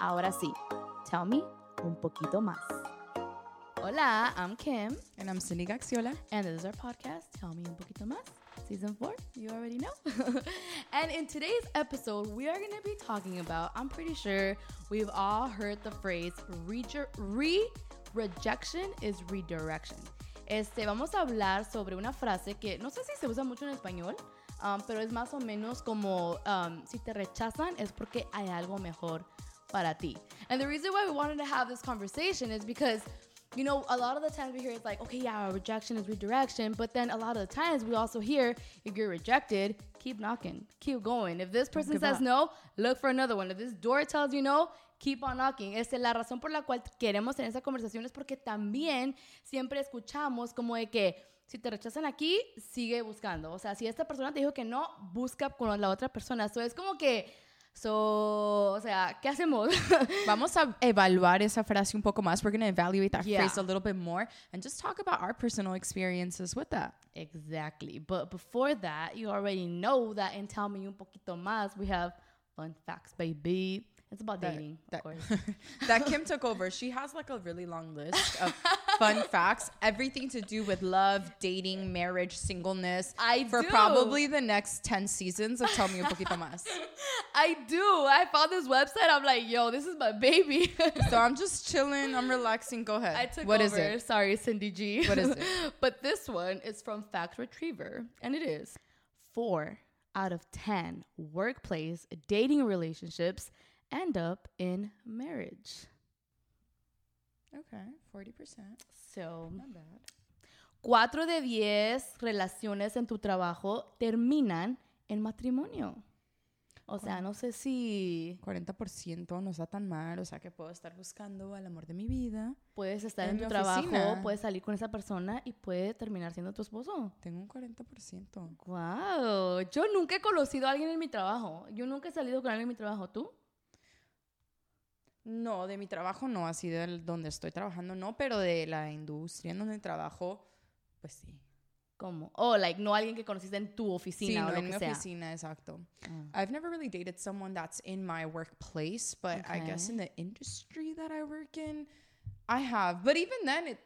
Ahora sí, tell me un poquito más. Hola, I'm Kim, And I'm Cindy Gaxiola. and this is our podcast, Tell Me Un Poquito Más, season four. You already know. and in today's episode, we are going to be talking about, I'm pretty sure we've all heard the phrase re- re rejection is redirection. Este, vamos a hablar sobre una frase que no sé si se usa mucho en español, um, pero es más o menos como um, si te rechazan es porque hay algo mejor para ti. And the reason why we wanted to have this conversation is because you know, a lot of the times we hear it's like, okay, yeah, rejection is redirection. But then a lot of the times we also hear if you're rejected, keep knocking, keep going. If this person says up. no, look for another one. If this door tells you no, keep on knocking. Es la razón por la cual queremos tener esa conversación es porque también siempre escuchamos como de que si te rechazan aquí, sigue buscando. O sea, si esta persona te dijo que no, busca con la otra persona. Eso es como que, so, o sea, ¿qué hacemos? Vamos a evaluar esa frase un poco más. We're going to evaluate that Yeah. phrase a little bit more and just talk about our personal experiences with that. Exactly. But before that, you already know that in Tell Me Un Poquito Más, we have fun facts, baby. It's about That- dating, that- of course. that Kim took over. She has like a really long list of fun facts, everything to do with love, dating, marriage, singleness. I for do. probably the next 10 seasons of Tell Me Un Poquito Más. I do. I found this website. I'm like, yo, this is my baby. So I'm just chilling. I'm relaxing. Go ahead. I took What over. is it? Sorry, Cindy G. What is it? but this one is from Fact Retriever, and it is four out of 10 workplace dating relationships end up in marriage. Okay, 40%. So, Not bad. Cuatro de diez relaciones en tu trabajo terminan en matrimonio. O sea, no sé si 40% no está tan mal, o sea que puedo estar buscando al amor de mi vida. puedes estar en, En tu trabajo, oficina. puedes salir con esa persona y puede terminar siendo tu esposo. Tengo un 40%. Wow, yo nunca he conocido a alguien en mi trabajo. Yo nunca he salido con alguien en mi trabajo. ¿Tú? No, de mi trabajo no, así de donde estoy trabajando no, pero de la industria en donde trabajo, pues sí. ¿Cómo? O, like, no alguien que conociste en tu Sí, oficina o no, lo en mi sea. oficina, exacto. Ah. I've never really dated someone that's in my workplace, but I guess in the industry that I work in, I have. But even then, it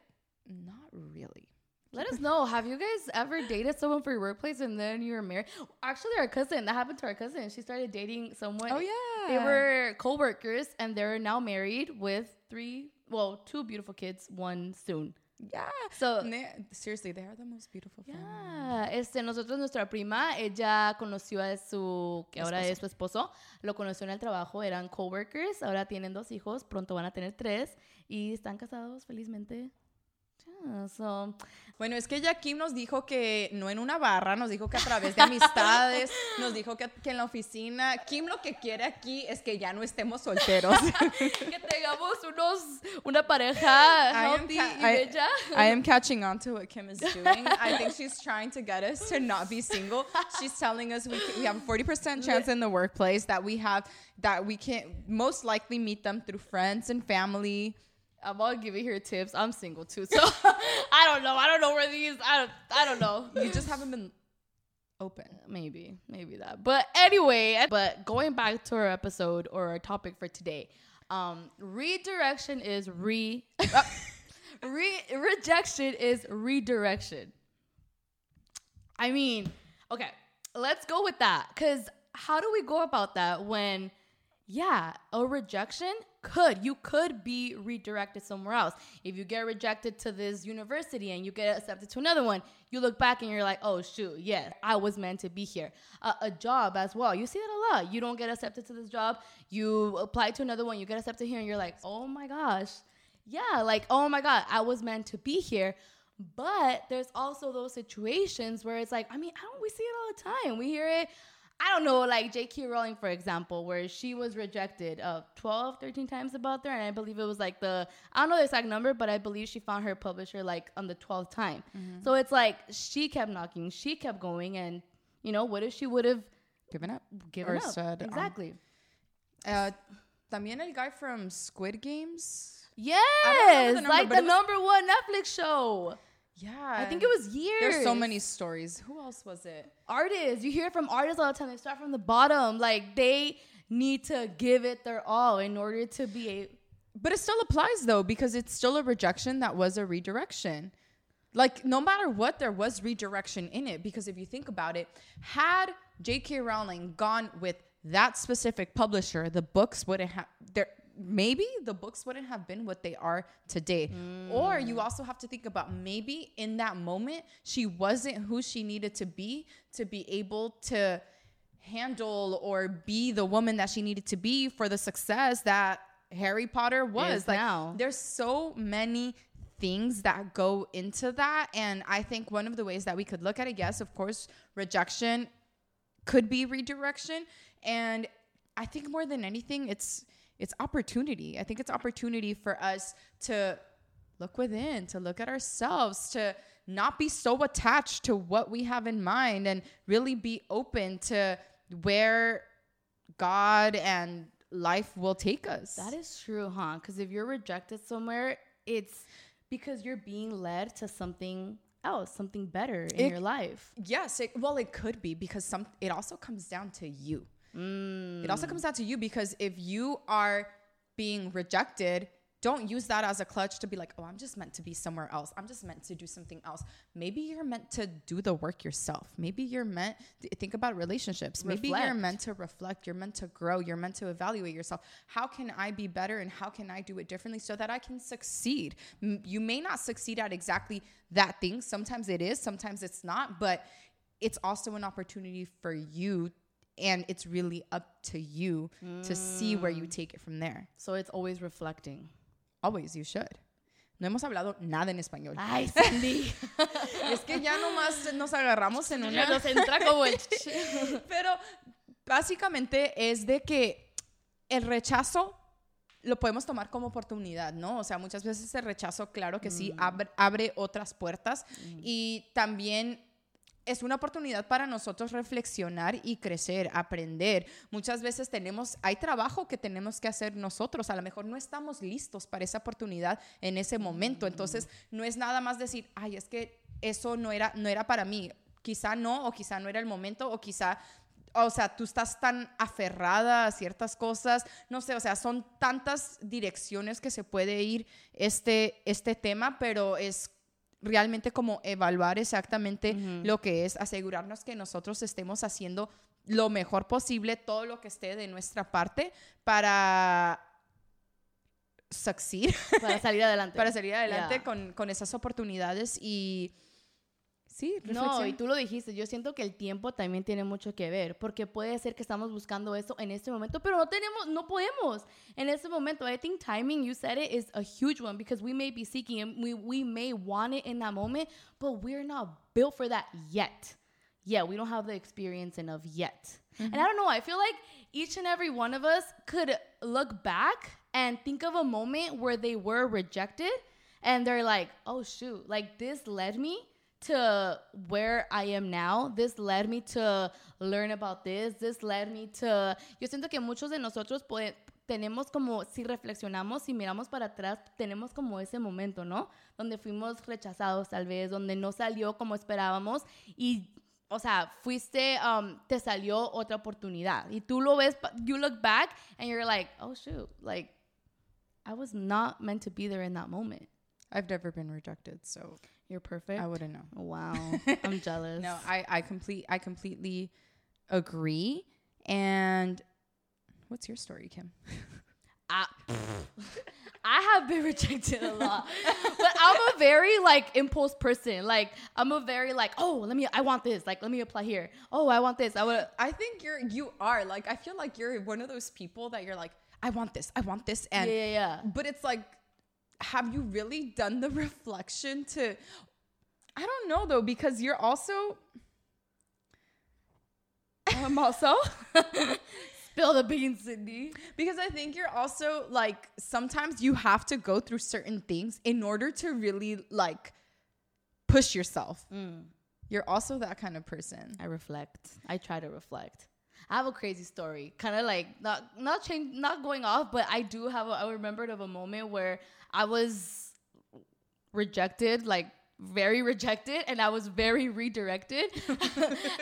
not really. Let us know. Have you guys ever dated someone for your workplace and then you were married? Actually, our cousin, that happened to our cousin. She started dating someone. Oh yeah, They were co-workers and they're now married with three, well, two beautiful kids, one soon. yeah. So, they, seriously, they are the most beautiful family. yeah, este, nosotros, nuestra prima, ella conoció a su, que ahora es su esposo, lo conoció en el trabajo, eran coworkers, ahora tienen dos hijos, pronto van a tener tres y están casados felizmente. So, Bueno, es que ya Kim nos dijo que no en una barra, nos dijo que a través de amistades, nos dijo que, que en la oficina. Kim lo que quiere aquí es que ya no estemos solteros. que tengamos unos, una pareja I am healthy ca- y I- bella. I am catching on to what Kim is doing. I think she's trying to get us to not be single. She's telling us we, can, we have a 40% chance in the workplace that we have that we can most likely meet them through friends and family. I'm all giving her tips. I'm single too, so I don't know. I don't know where these. I don't. I don't know. You just haven't been open. maybe, maybe that. But anyway, but going back to our episode or our topic for today, um, redirection is re, uh, re rejection is redirection. I mean, okay, let's go with that. Cause how do we go about that when, yeah, a rejection could you could be redirected somewhere else. If you get rejected to this university and you get accepted to another one, you look back and you're like, oh shoot, yes, I was meant to be here. A, a job as well. You see that a lot. You don't get accepted to this job. You apply to another one. You get accepted here, and you're like, oh my gosh, yeah, like oh my god, I was meant to be here. But there's also those situations where it's like, I mean, I don't we see it all the time. We hear it. I don't know, like J.K. Rowling, for example, where she was rejected uh, 12, 13 times about there. And I believe it was like the, I don't know the exact number, but I believe she found her publisher like on the 12th time. So it's like she kept knocking, she kept going. And, you know, what if she would have Given up. given Or up? said, um, exactly. Uh, también el guy from Squid Games. yes, the number, like the number one Netflix show. Yeah. I think it was years. There's so many stories. Who else was it? artists. You hear from artists all the time. They start from the bottom. Like they need to give it their all in order to be a But it still applies though, because it's still a rejection that was a redirection. Like, no matter what, there was redirection in it. Because if you think about it, had J.K. Rowling gone with that specific publisher, the books wouldn't have there. Maybe the books wouldn't have been what they are today. Or you mm. also have to think about maybe in that moment she wasn't who she needed to be to be able to handle or be the woman that she needed to be for the success that Harry Potter was. Like now. there's so many things that go into that and I think one of the ways that we could look at it yes, of course, rejection could be redirection and I think more than anything it's it's opportunity. I think it's opportunity for us to look within, to look at ourselves, to not be so attached to what we have in mind and really be open to where God and life will take us. That is true, huh? Because if you're rejected somewhere, it's because you're being led to something else, something better in It- your life. Yes, it, well, it could be because some. It also comes down to you. Mm. It also comes down to you because if you are being rejected, don't use that as a clutch to be like, oh, I'm just meant to be somewhere else. I'm just meant to do something else. Maybe you're meant to do the work yourself. Maybe you're meant. th- Think about relationships. Maybe you're meant to reflect. You're meant to grow. You're meant to evaluate yourself. How can I be better and how can I do it differently so that I can succeed? M- You may not succeed at exactly that thing. Sometimes it is, sometimes it's not, but it's also an opportunity for you and it's really up to you to see where you take it from there. So it's always reflecting. Always you should. No hemos hablado nada en español. Ay, Cindy. Es que ya nomás nos agarramos en una Nos entra como el... Pero básicamente es de que el rechazo lo podemos tomar como oportunidad, ¿no? O sea, muchas veces el rechazo, claro que sí, abre, abre otras puertas y también es una oportunidad para nosotros reflexionar y crecer, aprender. Muchas veces tenemos, hay trabajo que tenemos que hacer nosotros. A lo mejor no estamos listos para esa oportunidad en ese momento. Entonces, no es nada más decir, ay, es que eso no era, no era para mí. Quizá no, o quizá no era el momento, o quizá o sea, tú estás tan aferrada a ciertas cosas, no sé, o sea, son tantas direcciones que se puede ir este, este tema, pero es realmente como evaluar exactamente lo que es, asegurarnos que nosotros estemos haciendo lo mejor posible, todo lo que esté de nuestra parte para succeed, Para salir adelante. para salir adelante Yeah. con, con esas oportunidades y sí, No, reflexión. y tú lo dijiste, yo siento que el tiempo también tiene mucho que ver, porque puede ser que estamos buscando eso en este momento, pero no tenemos, no podemos en este momento. I think timing, you said it, is a huge one because we may be seeking and we, we may want it in that moment, but we're not built for that yet. Yeah, we don't have the experience enough yet. And I don't know, I feel like each and every one of us could look back and think of a moment where they were rejected and they're like, oh shoot, like this led me to where I am now. This led me to learn about this. This led me to. Yo siento que muchos de nosotros pode- tenemos como, si reflexionamos, si miramos para atrás, tenemos como ese momento, ¿no? Donde fuimos rechazados tal vez, donde no salió como esperábamos y. O sea, fuiste, um, te salió otra oportunidad. Y tú lo ves, you look back and you're like, oh shoot, like, I was not meant to be there in that moment. I've never been rejected, so You're perfect. I wouldn't know. Wow. I'm jealous. No, I I complete I completely agree. And what's your story, Kim? I, I have been rejected a lot, but I'm a very like impulse person. Like I'm a very like, oh, let me, I want this. Like let me apply here. Oh, I want this. I would. I think you're you are like I feel like you're one of those people that you're like I want this, I want this, and Yeah, yeah, yeah. but it's like, have you really done the reflection to? I don't know though because you're also I'm also spill the beans, Cindy. because I think you're also like sometimes you have to go through certain things in order to really like push yourself. Mm. You're also that kind of person. I reflect. I try to reflect. I have a crazy story, kind of like not not change, not going off, but I do have. A, I remembered of a moment where I was rejected, like very rejected and I was very redirected.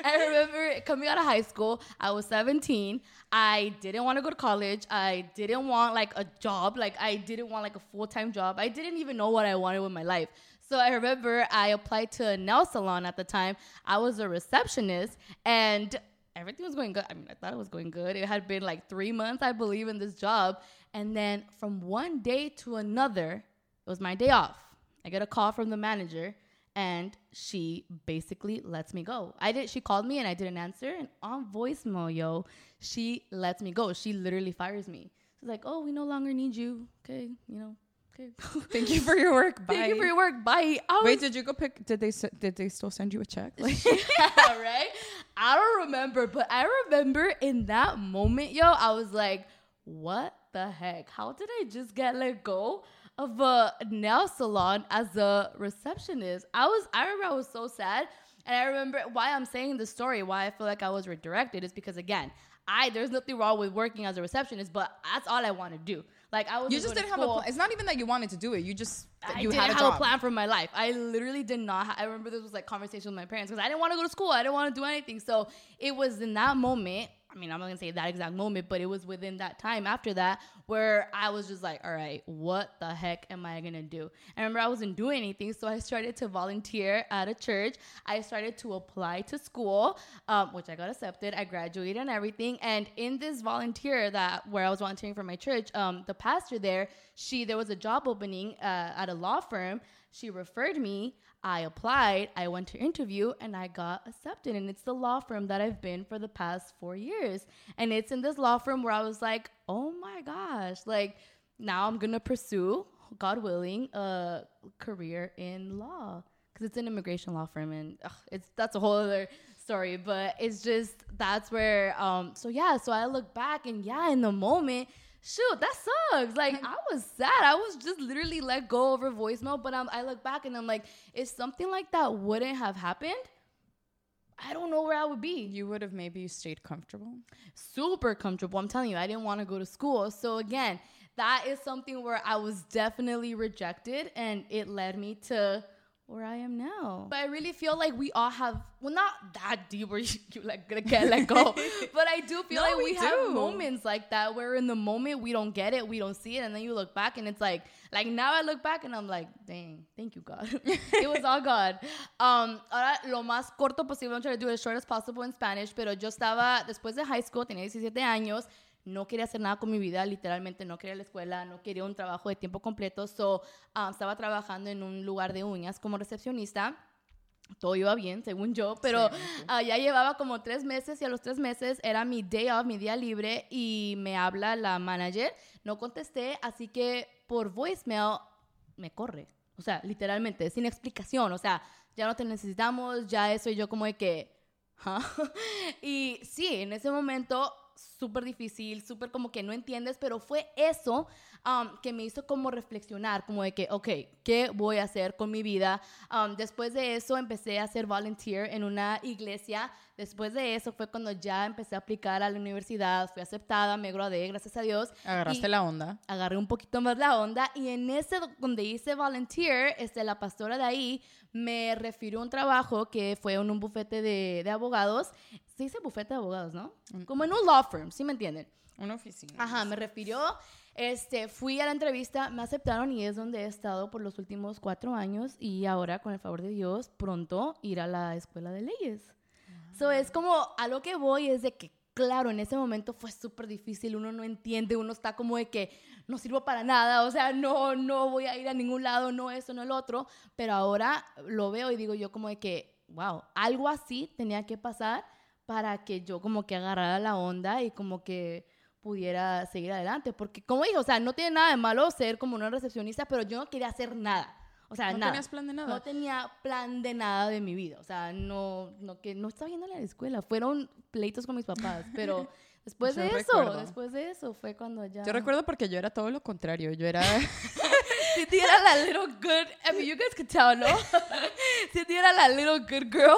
I remember coming out of high school, I was 17. I didn't want to go to college. I didn't want like a job. Like I didn't want like a full-time job. I didn't even know what I wanted with my life. So I remember I applied to a nail salon at the time. I was a receptionist and everything was going good. I mean, I thought it was going good. It had been like three months, I believe, in this job. And then from one day to another, it was my day off. I get a call from the manager and she basically lets me go. I did she called me and I didn't answer and on voicemail, yo, she lets me go. She literally fires me. She's like, "Oh, we no longer need you." Okay, you know. Okay. Thank you for your work. Bye. Thank you for your work. Bye. I Wait, was- did you go pick? Did they did they still send you a check? Like, yeah, right? I don't remember, but I remember in that moment, yo, I was like, what the heck? How did I just get let go of a nail salon as a receptionist? I was, I remember I was so sad. And I remember why I'm saying the story, why I feel like I was redirected is because, again, I, there's nothing wrong with working as a receptionist, but that's all I want to do. Like, I was you just didn't have a. Pl- it's not even that you wanted to do it. You just I you didn't had a have job. a plan for my life. I literally did not. Ha- I remember this was like conversation with my parents because I didn't want to go to school. I didn't want to do anything. So it was in that moment. I mean, I'm not gonna say that exact moment, but it was within that time after that where I was just like, all right, what the heck am I gonna do? I remember I wasn't doing anything, so I started to volunteer at a church. I started to apply to school, um, which I got accepted. I graduated and everything. And in this volunteer that where I was volunteering for my church, um, the pastor there, she there was a job opening uh, at a law firm. She referred me. I applied, I went to interview, and I got accepted. And it's the law firm that I've been for the past four years. And it's in this law firm where I was like, oh my gosh, like now I'm gonna pursue, God willing, a career in law because it's an immigration law firm, and ugh, it's that's a whole other story. But it's just that's where, um, so yeah, so I look back and yeah, in the moment shoot, that sucks. Like I was sad. I was just literally let go over voicemail. But um, I look back and I'm like, if something like that wouldn't have happened, I don't know where I would be. You would have maybe stayed comfortable. Super comfortable. I'm telling you, I didn't want to go to school. So again, that is something where I was definitely rejected, and it led me to where I am now. But I really feel like we all have, well, not that deep where you, you like gonna get let go, but I do feel No, like we, we have moments like that where in the moment we don't get it, we don't see it, and then you look back and it's like, like now I look back and I'm like, dang, thank you God, it was all God. Um, ahora lo más corto posible, I'm trying to do it as short as possible in Spanish, pero yo estaba después de high school, tenía 17 años. No quería hacer nada con mi vida, literalmente no quería la escuela, no quería un trabajo de tiempo completo. So, um, estaba trabajando en un lugar de uñas como recepcionista todo iba bien, según yo, pero ah, ya llevaba como tres meses y a los tres meses era mi day off, mi día libre y me habla la manager, no contesté, así que por voicemail me corre, o sea, literalmente, sin explicación, o sea, ya no te necesitamos, ya eso y yo como de que, ¿ah? y sí, en ese momento súper difícil, súper como que no entiendes, pero fue eso um, que me hizo como reflexionar, como de que, ok, ¿qué voy a hacer con mi vida? Um, después de eso empecé a hacer volunteer en una iglesia. Después de eso fue cuando ya empecé a aplicar a la universidad, fui aceptada, me gradué, gracias a Dios. Agarraste la onda. agarré un poquito más la onda y en ese do- donde hice volunteer, este, la pastora de ahí me refirió a un trabajo que fue en un bufete de, de abogados. Se dice bufete de abogados, ¿no? Como en un law firm, ¿sí me entienden? Una oficina. Ajá, me refirió. Este, fui a la entrevista, me aceptaron y es donde he estado por los últimos cuatro años y ahora, con el favor de Dios, pronto ir a la escuela de leyes. So, es como a lo que voy es de que, claro, en ese momento fue súper difícil, uno no entiende, uno está como de que no sirvo para nada, o sea, no, no voy a ir a ningún lado, no eso, no el otro, pero ahora lo veo y digo yo como de que, wow, algo así tenía que pasar para que yo como que agarrara la onda y como que pudiera seguir adelante, porque como dije, o sea, no tiene nada de malo ser como una recepcionista, pero yo no quería hacer nada. O sea, No nada. tenías plan de nada. No tenía plan de nada de mi vida. O sea, no, no, que no estaba yendo a la escuela. Fueron pleitos con mis papás. Pero después Yo de eso, recuerdo. después de eso fue cuando ya. Yo recuerdo porque yo era todo lo contrario. Yo era. Cindy era la little good. I mean, you guys could tell, no? Cindy era la little good girl.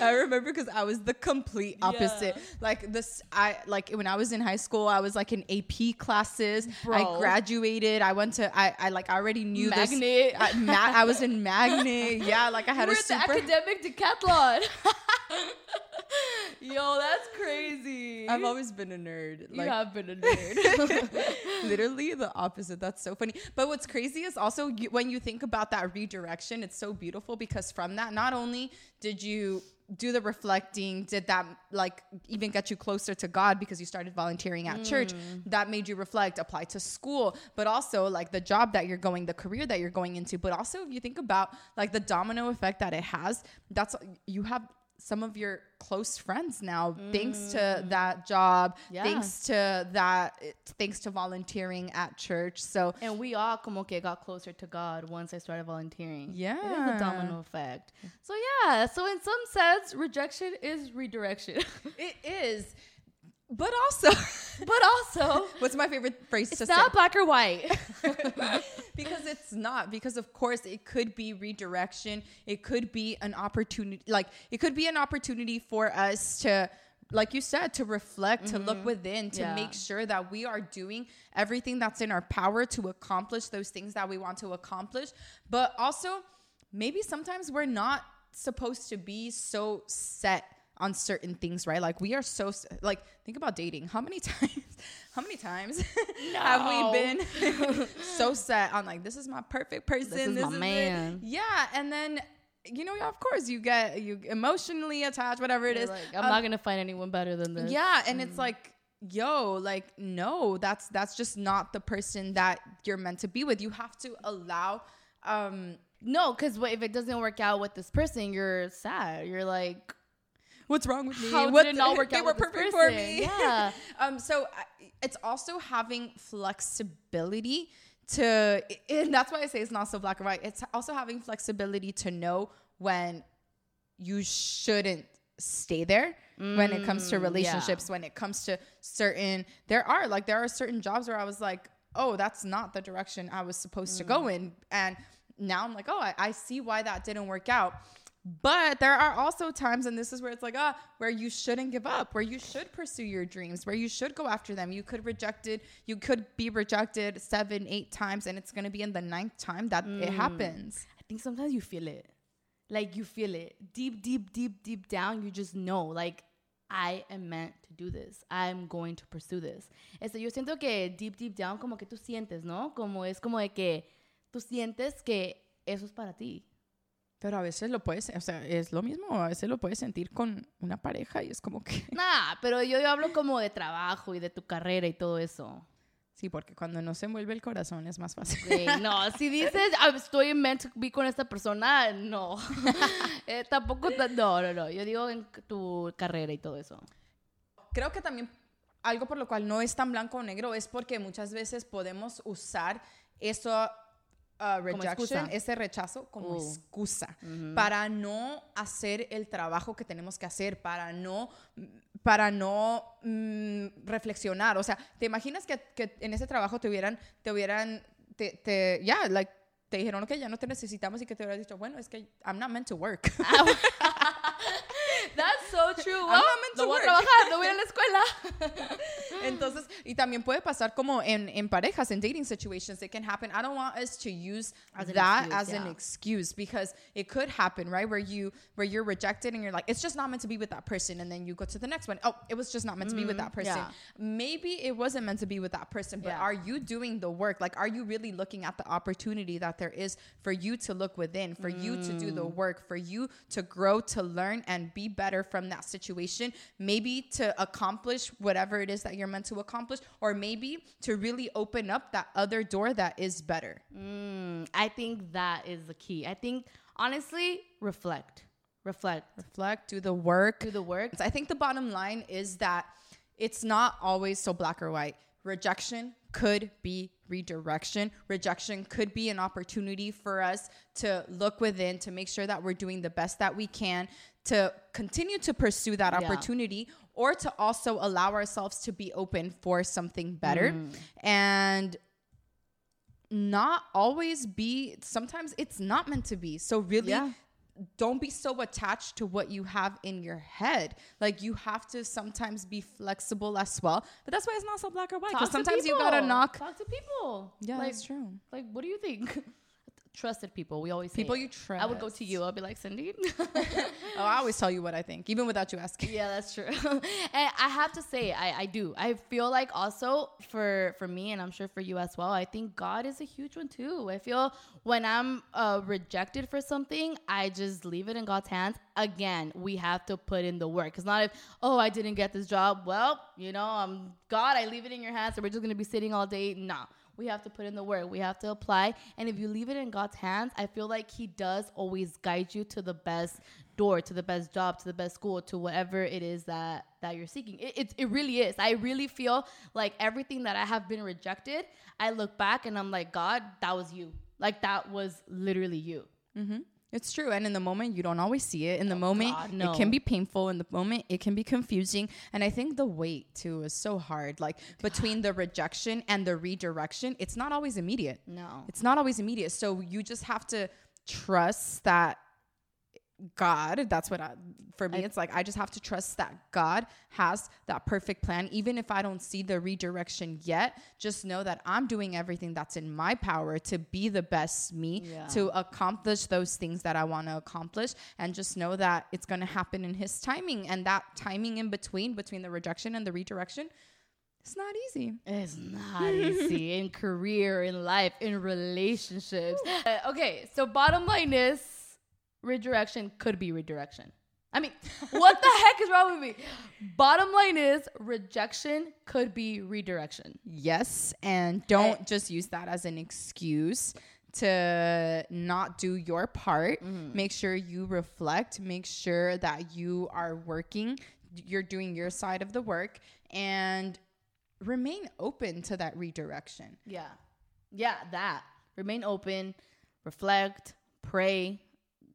I remember because I was the complete opposite. Yeah. Like this, I like when I was in high school, I was like in AP classes. I graduated. I went to. I, I like I already knew Magnet. this. I, ma- I was in Magnet. Yeah, like I had We're a super. academic decathlon. Yo, that's crazy. I've always been a nerd. Like, you have been a nerd. literally the opposite that's so funny but what's crazy is also you, when you think about that redirection it's so beautiful because from that not only did you do the reflecting did that like even get you closer to god because you started volunteering at church mm. that made you reflect apply to school but also like the job that you're going the career that you're going into but also if you think about like the domino effect that it has that's you have some of your close friends now thanks to mm. that job Yeah. thanks to that thanks to volunteering at church so and we all como que got closer to God once I started volunteering. yeah It is a domino effect. So yeah, so in some sense, rejection is redirection. it is but also but also, what's my favorite phrase to it's not black or white. because it's not because of course it could be redirection it could be an opportunity like it could be an opportunity for us to like you said to reflect to look mm-hmm. within to Yeah. make sure that we are doing everything that's in our power to accomplish those things that we want to accomplish but also maybe sometimes we're not supposed to be so set on certain things right like we are so like think about dating how many times how many times have we been so set on like this is my perfect person this is my it. man. yeah and then you know of course you get you emotionally attached whatever it You're is like, I'm Um, not gonna find anyone better than this. yeah and it's like yo like no that's that's just not the person that you're meant to be with you have to allow um No, because if it doesn't work out with this person, you're sad. You're like, what's wrong with me how what did it not work out? they were perfect for me Yeah. um so I- it's also having flexibility to and that's why i say it's not so black and white it's also having flexibility to know when you shouldn't stay there when it comes to Mm, yeah. relationships when it comes to certain there are like there are certain jobs where i was like oh that's not the direction i was supposed to Mm. go in and now i'm like oh I, I see why that didn't work out but there are also times, and this is where it's like, ah, where you shouldn't give up, where you should pursue your dreams, where you should go after them. You could rejected, you could be rejected seven, eight times, and it's gonna be in the ninth time that it happens. I think sometimes you feel it. Like you feel it deep, deep, deep, deep down. You just know, like, I am meant to do this. I'm going to pursue this. Este, yo siento que deep, deep down, como que tú sientes, ¿no? Como es como de que tú sientes que eso es para ti. Pero a veces lo puedes, o sea, es lo mismo, a veces lo puedes sentir con una pareja y es como que, Nah, pero yo, yo hablo como de trabajo y de tu carrera y todo eso. sí, porque cuando no se envuelve el corazón es más fácil. Güey, no, si dices "Ah, estoy meant to be con esta persona, no. Eh, tampoco, ta- no, no, no. Yo digo en tu carrera y todo eso. Creo que también algo por lo cual no es tan blanco o negro es porque muchas veces podemos usar eso uh, rejection, excusa. ese rechazo como Uh. excusa para no hacer el trabajo que tenemos que hacer, para no para no mm, reflexionar. O sea, ¿te imaginas que, que en ese trabajo te hubieran, te hubieran, te, te ya, like, te dijeron que ya no te necesitamos y que te hubieras dicho, bueno, es que I'm not meant to work. That's so true. I'm not meant no to voy a trabajar, no voy a la escuela. Entonces, y también puede pasar como en, en parejas, en dating situations, it can happen. I don't want us to use As an that excuse, as an excuse because it could happen, right? Where you where you're rejected and you're like, it's just not meant to be with that person, and then you go to the next one. Oh, it was just not meant to be with mm, that person. yeah. Maybe it wasn't meant to be with that person, but Yeah. are you doing the work? Like, are you really looking at the opportunity that there is for you to look within, for you to do the mm. work, for you to grow, to learn, and be better from that situation? Maybe to accomplish whatever it is that you're meant to accomplish, or maybe to really open up that other door that is better. Mm, I think that is the key. I think, honestly, reflect. Reflect. Reflect, do the work, Do the work. I think the bottom line is that it's not always so black or white. Rejection could be redirection. Rejection could be an opportunity for us to look within, to make sure that we're doing the best that we can, to continue to pursue that Yeah. opportunity, or to also allow ourselves to be open for something better. Mm. And not always be sometimes it's not meant to be so really Yeah. don't be so attached to what you have in your head like you have to sometimes be flexible as well but that's why it's not so black or white because sometimes you gotta knock Talk to people. yeah like, that's true Like, what do you think? Trusted people. We always say people you trust I would go to you. I'll be like, Cindy. oh i always tell you what i think even without you asking yeah, that's true. and I have to say, I, I do. I feel like also for for me, and I'm sure for you as well. I think God is a huge one too. I feel when I'm uh, rejected for something, I just leave it in God's hands. Again, we have to put in the work. It's not if oh I didn't get this job. Well, you know, I'm God. I leave it in your hands, and we're just gonna be sitting all day. Nah. We have to put in the work. We have to apply. And if you leave it in God's hands, I feel like He does always guide you to the best door, to the best job, to the best school, to whatever it is that that you're seeking. It, it, it really is. I really feel like everything that I have been rejected, I look back and I'm like, God, that was you. Like that was literally you. Mm-hmm. It's true. And in the moment, you don't always see it. In the oh, moment, God, no. it can be painful. In the moment, it can be confusing. And I think the wait, too, is so hard. Like between the rejection and the redirection, it's not always immediate. No. It's not always immediate. So you just have to trust that God, that's what I, for me, I- it's like I just have to trust that God has that perfect plan. Even if I don't see the redirection yet, just know that I'm doing everything that's in my power to be the best me, Yeah. to accomplish those things that I want to accomplish. And just know that it's going to happen in His timing. And that timing in between, between the rejection and the redirection, it's not easy. It's not easy in career, in life, in relationships. Uh, okay, so bottom line is redirection could be redirection. I mean, what the heck is wrong with me? Bottom line is rejection could be redirection. Yes, and don't Eh. just use that as an excuse to not do your part. Mm-hmm. Make sure you reflect, make sure that you are working, you're doing your side of the work and remain open to that redirection. Yeah. Yeah, that. Remain open, reflect, pray,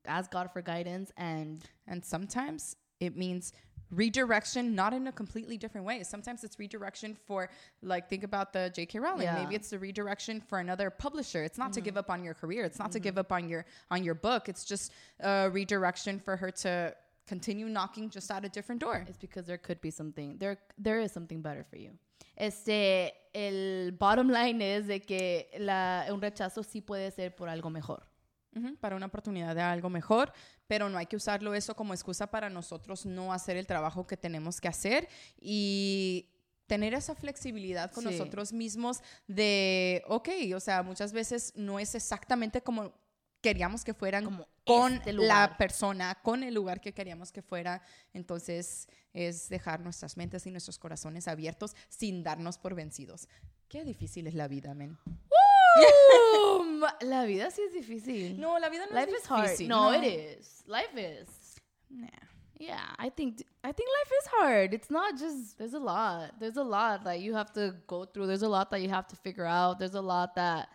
ask God for guidance and And sometimes it means redirection not in a completely different way sometimes it's redirection for like think about the jk rowling Yeah. Mm-hmm. maybe it's the redirection for another publisher it's not to give up on your career it's not to give up on your on your book it's just a redirection for her to continue knocking just at a different door it's because there could be something there there is something better for you. Este el bottom line is de que la, un rechazo sí puede ser por algo mejor. Para una oportunidad de algo mejor, pero no hay que usarlo eso como excusa para nosotros no hacer el trabajo que tenemos que hacer y tener esa flexibilidad con Sí. nosotros mismos de, ok, o sea, muchas veces no es exactamente como queríamos que fueran Como con este la persona, con el lugar que queríamos que fuera. Entonces es dejar nuestras mentes y nuestros corazones abiertos sin darnos por vencidos. Qué difícil es la vida, men. Boom! la vida sí es difícil. No, la vida no life es is hard. difícil. No, it is. Life is. Nah. Yeah, I think I think life is hard. It's not just there's a lot. There's a lot that you have to go through. There's a lot that you have to figure out. There's a lot that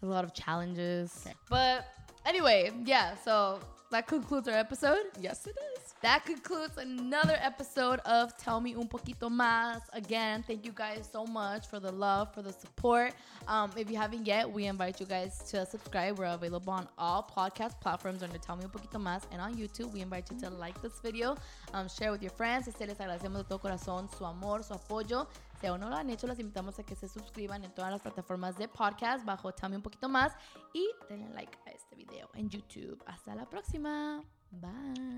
there's a lot of challenges. But anyway, yeah, so that concludes our episode. Yes, it is. That concludes another episode of Tell Me Un Poquito Más. Again, thank you guys so much for the love, for the support. Um, if you haven't yet, we invite you guys to subscribe. We're available on all podcast platforms under Tell Me Un Poquito Más and on YouTube. We invite you to like this video, um, share with your friends. Este les agradecemos de todo corazón su amor, su apoyo. Si aún no lo han hecho, los invitamos a que se suscriban en todas las plataformas de podcast bajo Tell Me Un Poquito Más y denle like a este video en YouTube. Hasta la próxima. Bye.